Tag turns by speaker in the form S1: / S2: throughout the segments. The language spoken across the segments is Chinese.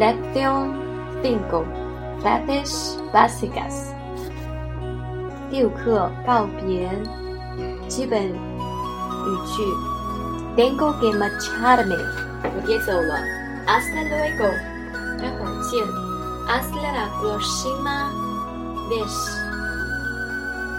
S1: 拉 s b 国，s i c 西 s 第五课告别基本语句。Tengo que marcharme，我得走了。Hasta luego，待会见。Hasta la próxima vez，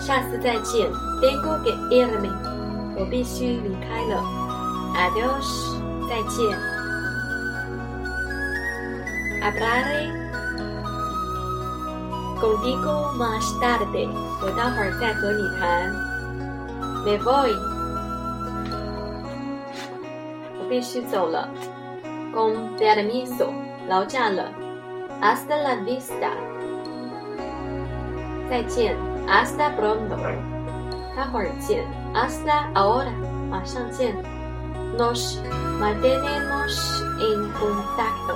S1: 下次再见。Tengo que irme，我必须离开了。Adios，再见。hablaré contigo más tarde. me voy con permiso hasta la vista hasta pronto hasta ahora nos mantenemos en contacto.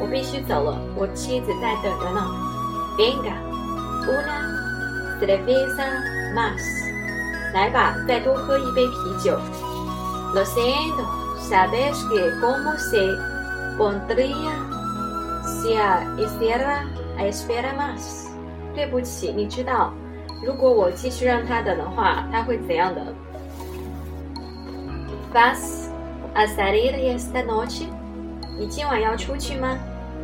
S1: 我必须走了，我妻子在等着呢。Venga, una, s e r v e r a más. 来吧，再多喝一杯啤酒。Lo siento, ¿sabes qué? ¿Cómo se pondría si i s p e r a r a e s p e r a más? 对不起，你知道，如果我继续让他等的话，他会怎样的？¿vas a salir esta noche? 你今晚要出去吗？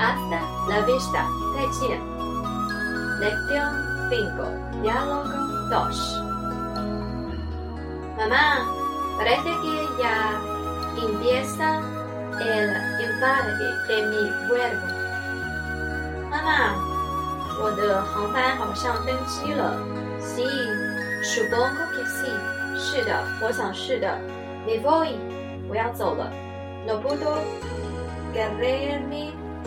S1: a d t ó s Navista。再见。l e c i o cinco. Dialogo dos. Mamá, parece que ya empieza el e n v a s o de mi vuelo。妈妈，我的航班好像登机了。Sí, subo a mi sí。是的，我想是的。Me voy，我要走了。No puedo, quererme。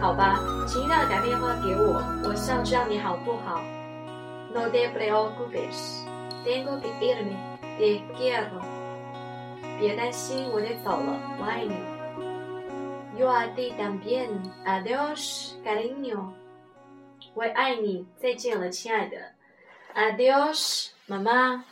S1: 好吧，请让打电话给我，我想知道你好不好？No depreo, gracias. ¿Tengo que irme? Te quiero. 别担心，我得走了，我爱你。Yo a ti también. Adiós, cariño。我爱你，再见了，亲爱的。Adiós，妈妈。